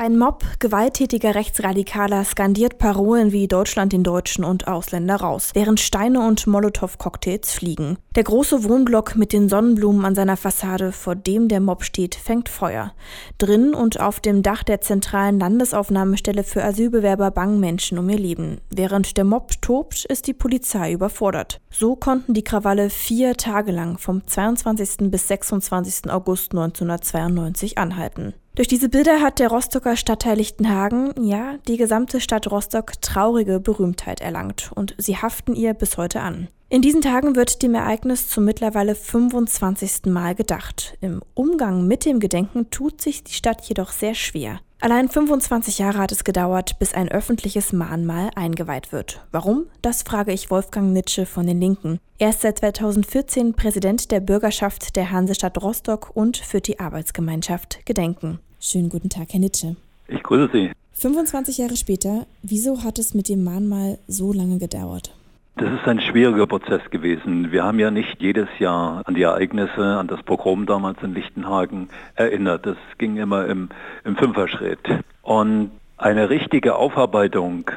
Ein Mob gewalttätiger Rechtsradikaler skandiert Parolen wie Deutschland den Deutschen und Ausländer raus, während Steine und Molotow-Cocktails fliegen. Der große Wohnblock mit den Sonnenblumen an seiner Fassade, vor dem der Mob steht, fängt Feuer. Drin und auf dem Dach der zentralen Landesaufnahmestelle für Asylbewerber bangen Menschen um ihr Leben. Während der Mob tobt, ist die Polizei überfordert. So konnten die Krawalle vier Tage lang vom 22. bis 26. August 1992 anhalten. Durch diese Bilder hat der Rostocker Stadtteil Lichtenhagen, ja, die gesamte Stadt Rostock traurige Berühmtheit erlangt und sie haften ihr bis heute an. In diesen Tagen wird dem Ereignis zum mittlerweile 25. Mal gedacht. Im Umgang mit dem Gedenken tut sich die Stadt jedoch sehr schwer. Allein 25 Jahre hat es gedauert, bis ein öffentliches Mahnmal eingeweiht wird. Warum? Das frage ich Wolfgang Nitsche von den Linken. Er ist seit 2014 Präsident der Bürgerschaft der Hansestadt Rostock und führt die Arbeitsgemeinschaft Gedenken. Schönen guten Tag, Herr Nitsche. Ich grüße Sie. 25 Jahre später, wieso hat es mit dem Mahnmal so lange gedauert? Das ist ein schwieriger Prozess gewesen. Wir haben ja nicht jedes Jahr an die Ereignisse, an das Pogrom damals in Lichtenhagen erinnert. Das ging immer im, im Fünferschritt. Und eine richtige Aufarbeitung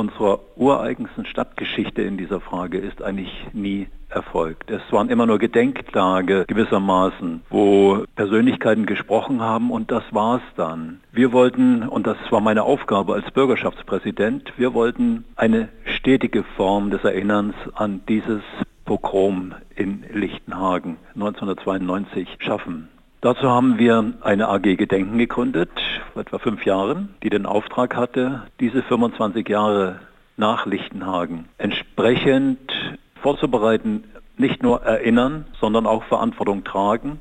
unserer ureigensten Stadtgeschichte in dieser Frage ist eigentlich nie erfolgt. Es waren immer nur Gedenktage gewissermaßen, wo Persönlichkeiten gesprochen haben und das war's dann. Wir wollten, und das war meine Aufgabe als Bürgerschaftspräsident, wir wollten eine stetige Form des Erinnerns an dieses Pogrom in Lichtenhagen 1992 schaffen. Dazu haben wir eine AG Gedenken gegründet, vor etwa fünf Jahren, die den Auftrag hatte, diese 25 Jahre nach Lichtenhagen entsprechend vorzubereiten, nicht nur erinnern, sondern auch Verantwortung tragen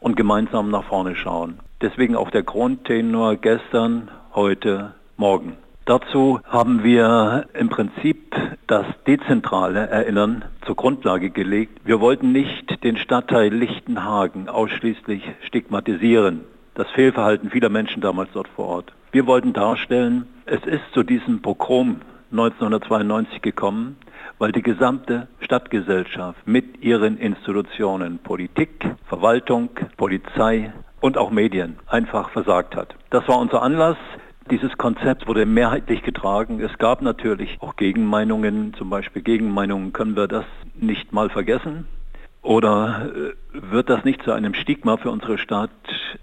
und gemeinsam nach vorne schauen. Deswegen auch der Grundtenor gestern, heute, morgen. Dazu haben wir im Prinzip das dezentrale Erinnern zur Grundlage gelegt. Wir wollten nicht den Stadtteil Lichtenhagen ausschließlich stigmatisieren. Das Fehlverhalten vieler Menschen damals dort vor Ort. Wir wollten darstellen, es ist zu diesem Pogrom 1992 gekommen, weil die gesamte Stadtgesellschaft mit ihren Institutionen, Politik, Verwaltung, Polizei und auch Medien einfach versagt hat. Das war unser Anlass. Dieses Konzept wurde mehrheitlich getragen. Es gab natürlich auch Gegenmeinungen, zum Beispiel Gegenmeinungen, können wir das nicht mal vergessen? Oder äh, wird das nicht zu einem Stigma für unsere Stadt?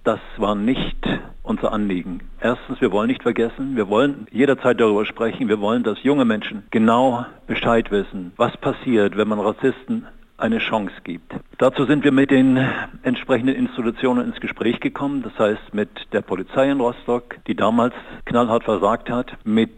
Das war nicht unser Anliegen. Erstens, wir wollen nicht vergessen, wir wollen jederzeit darüber sprechen, wir wollen, dass junge Menschen genau Bescheid wissen, was passiert, wenn man Rassisten eine Chance gibt. Dazu sind wir mit den entsprechenden Institutionen ins Gespräch gekommen, das heißt mit der Polizei in Rostock, die damals knallhart versagt hat, mit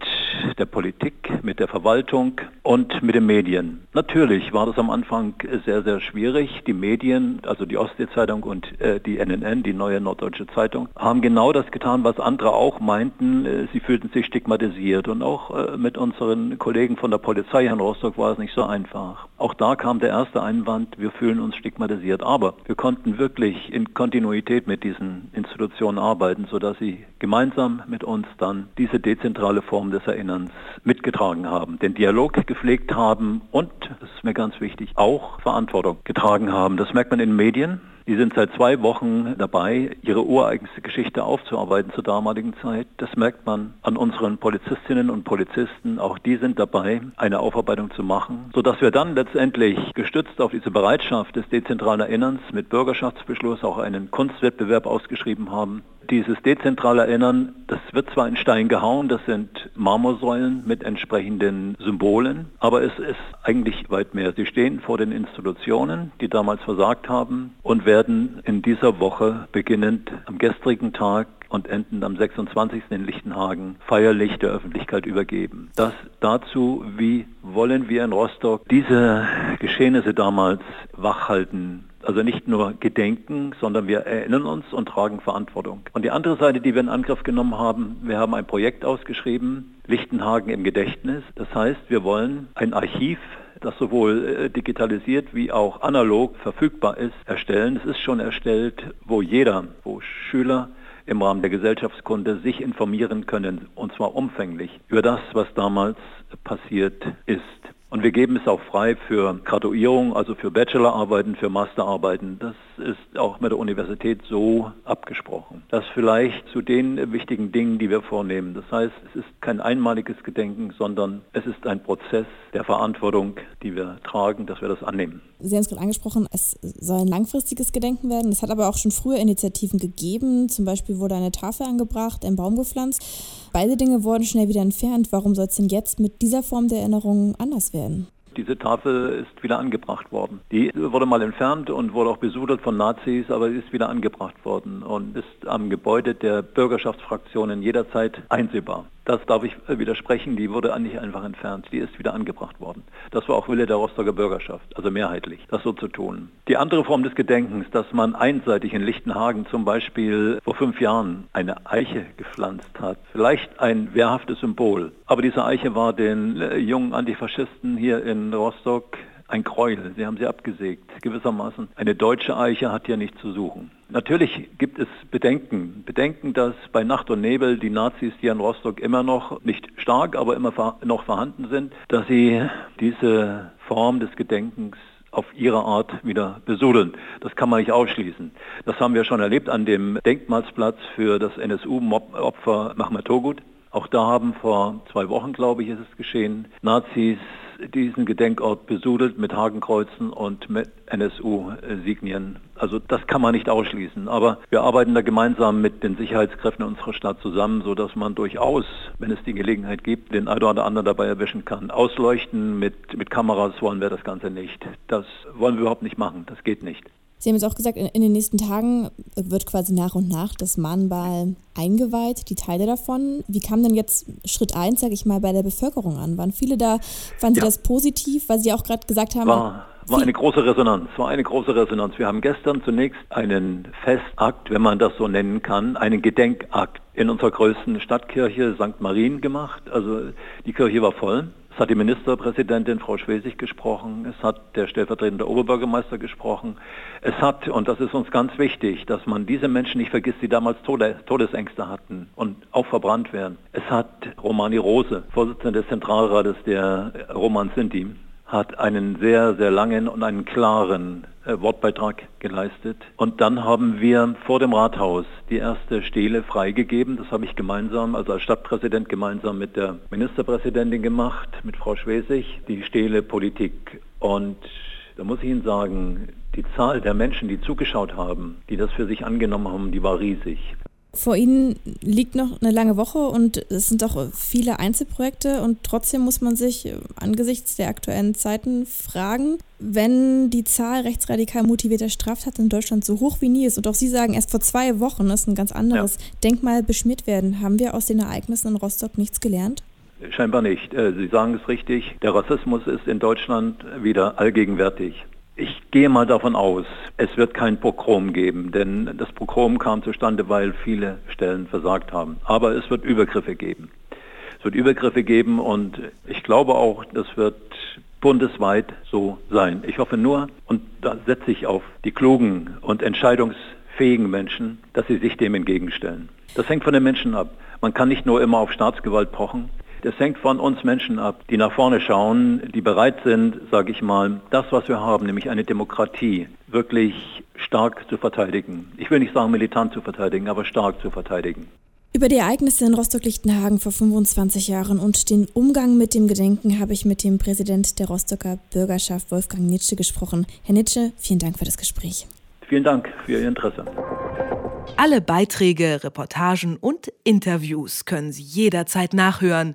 der Politik, mit der Verwaltung und mit den Medien. Natürlich war das am Anfang sehr, sehr schwierig. Die Medien, also die Ostsee-Zeitung und äh, die NNN, die neue Norddeutsche Zeitung, haben genau das getan, was andere auch meinten. Äh, sie fühlten sich stigmatisiert und auch äh, mit unseren Kollegen von der Polizei in Rostock war es nicht so einfach. Auch da kam der erste Einwand, wir fühlen uns stigmatisiert. Aber wir konnten wirklich in Kontinuität mit diesen Institutionen arbeiten, sodass sie gemeinsam mit uns dann diese dezentrale Form des Erinnerns mitgetragen haben, den Dialog gepflegt haben und, das ist mir ganz wichtig, auch Verantwortung getragen haben. Das merkt man in Medien. Die sind seit zwei Wochen dabei, ihre ureigenste Geschichte aufzuarbeiten zur damaligen Zeit. Das merkt man an unseren Polizistinnen und Polizisten. Auch die sind dabei, eine Aufarbeitung zu machen, sodass wir dann letztendlich gestützt auf diese Bereitschaft des dezentralen Erinnerns mit Bürgerschaftsbeschluss auch einen Kunstwettbewerb ausgeschrieben haben, dieses dezentrale Erinnern, das wird zwar in Stein gehauen, das sind Marmorsäulen mit entsprechenden Symbolen, aber es ist eigentlich weit mehr. Sie stehen vor den Institutionen, die damals versagt haben und werden in dieser Woche beginnend am gestrigen Tag und enden am 26. in Lichtenhagen feierlich der Öffentlichkeit übergeben. Das dazu, wie wollen wir in Rostock diese Geschehnisse damals wachhalten, also nicht nur gedenken, sondern wir erinnern uns und tragen Verantwortung. Und die andere Seite, die wir in Angriff genommen haben, wir haben ein Projekt ausgeschrieben, Lichtenhagen im Gedächtnis. Das heißt, wir wollen ein Archiv das sowohl äh, digitalisiert wie auch analog verfügbar ist, erstellen. Es ist schon erstellt, wo jeder, wo Schüler im Rahmen der Gesellschaftskunde sich informieren können, und zwar umfänglich, über das, was damals passiert ist. Und wir geben es auch frei für Graduierung, also für Bachelorarbeiten, für Masterarbeiten. Das ist auch mit der Universität so abgesprochen. Das vielleicht zu den wichtigen Dingen, die wir vornehmen. Das heißt, es ist kein einmaliges Gedenken, sondern es ist ein Prozess der Verantwortung, die wir tragen, dass wir das annehmen. Sie haben es gerade angesprochen, es soll ein langfristiges Gedenken werden. Es hat aber auch schon früher Initiativen gegeben. Zum Beispiel wurde eine Tafel angebracht, ein Baum gepflanzt. Beide Dinge wurden schnell wieder entfernt. Warum soll es denn jetzt mit dieser Form der Erinnerung anders werden? Diese Tafel ist wieder angebracht worden. Die wurde mal entfernt und wurde auch besudelt von Nazis, aber sie ist wieder angebracht worden und ist am Gebäude der Bürgerschaftsfraktionen jederzeit einsehbar. Das darf ich widersprechen, die wurde nicht einfach entfernt, die ist wieder angebracht worden. Das war auch Wille der Rostocker Bürgerschaft, also mehrheitlich, das so zu tun. Die andere Form des Gedenkens, dass man einseitig in Lichtenhagen zum Beispiel vor fünf Jahren eine Eiche gepflanzt hat, vielleicht ein wehrhaftes Symbol. Aber diese Eiche war den äh, jungen Antifaschisten hier in Rostock ein Gräuel. Sie haben sie abgesägt. Gewissermaßen eine deutsche Eiche hat hier nichts zu suchen. Natürlich gibt es Bedenken. Bedenken, dass bei Nacht und Nebel die Nazis hier in Rostock immer noch, nicht stark, aber immer noch vorhanden sind, dass sie diese Form des Gedenkens auf ihre Art wieder besudeln. Das kann man nicht ausschließen. Das haben wir schon erlebt an dem Denkmalsplatz für das NSU-Opfer Mahmoud Togut. Auch da haben vor zwei Wochen, glaube ich, ist es geschehen, Nazis diesen Gedenkort besudelt mit Hakenkreuzen und mit NSU-Signien. Also das kann man nicht ausschließen. Aber wir arbeiten da gemeinsam mit den Sicherheitskräften unserer Stadt zusammen, sodass man durchaus, wenn es die Gelegenheit gibt, den einen oder anderen dabei erwischen kann. Ausleuchten mit, mit Kameras wollen wir das Ganze nicht. Das wollen wir überhaupt nicht machen. Das geht nicht. Sie haben jetzt auch gesagt, in, in, den nächsten Tagen wird quasi nach und nach das Mahnmal eingeweiht, die Teile davon. Wie kam denn jetzt Schritt 1, sage ich mal, bei der Bevölkerung an? Waren viele da, fanden Sie ja. das positiv, weil Sie auch gerade gesagt haben... War, war eine große Resonanz, war eine große Resonanz. Wir haben gestern zunächst einen Festakt, wenn man das so nennen kann, einen Gedenkakt in unserer größten Stadtkirche St. Marien gemacht. Also die Kirche war voll. Es hat die Ministerpräsidentin Frau Schwesig gesprochen, es hat der stellvertretende Oberbürgermeister gesprochen. Es hat, und das ist uns ganz wichtig, dass man diese Menschen nicht vergisst, die damals Todesängste hatten und auch verbrannt werden. Es hat Romani Rose, Vorsitzende des Zentralrates der Roman Sinti, hat einen sehr, sehr langen und einen klaren äh, Wortbeitrag geleistet. Und dann haben wir vor dem Rathaus die erste Stele freigegeben. Das habe ich gemeinsam, also als Stadtpräsident gemeinsam mit der Ministerpräsidentin gemacht, mit Frau Schwesig, die Stele Politik. Und da muss ich Ihnen sagen, die Zahl der Menschen, die zugeschaut haben, die das für sich angenommen haben, die war riesig. Vor Ihnen liegt noch eine lange Woche und es sind auch viele Einzelprojekte und trotzdem muss man sich angesichts der aktuellen Zeiten fragen, wenn die Zahl rechtsradikal motivierter Straftaten in Deutschland so hoch wie nie ist und auch Sie sagen, erst vor zwei Wochen ist ein ganz anderes ja. Denkmal beschmiert werden, haben wir aus den Ereignissen in Rostock nichts gelernt? Scheinbar nicht. Äh, Sie sagen es richtig, der Rassismus ist in Deutschland wieder allgegenwärtig. Ich gehe mal davon aus, es wird kein Pogrom geben, denn das Pogrom kam zustande, weil viele Stellen versagt haben. Aber es wird Übergriffe geben. Es wird Übergriffe geben und ich glaube auch, das wird bundesweit so sein. Ich hoffe nur, und da setze ich auf die klugen und entscheidungsfähigen Menschen, dass sie sich dem entgegenstellen. Das hängt von den Menschen ab. Man kann nicht nur immer auf Staatsgewalt pochen. Das hängt von uns Menschen ab, die nach vorne schauen, die bereit sind, sage ich mal, das, was wir haben, nämlich eine Demokratie, wirklich stark zu verteidigen. Ich will nicht sagen militant zu verteidigen, aber stark zu verteidigen. Über die Ereignisse in Rostock-Lichtenhagen vor 25 Jahren und den Umgang mit dem Gedenken habe ich mit dem Präsident der Rostocker Bürgerschaft Wolfgang Nitsche gesprochen. Herr Nitsche, vielen Dank für das Gespräch. Vielen Dank für Ihr Interesse. Alle Beiträge, Reportagen und Interviews können Sie jederzeit nachhören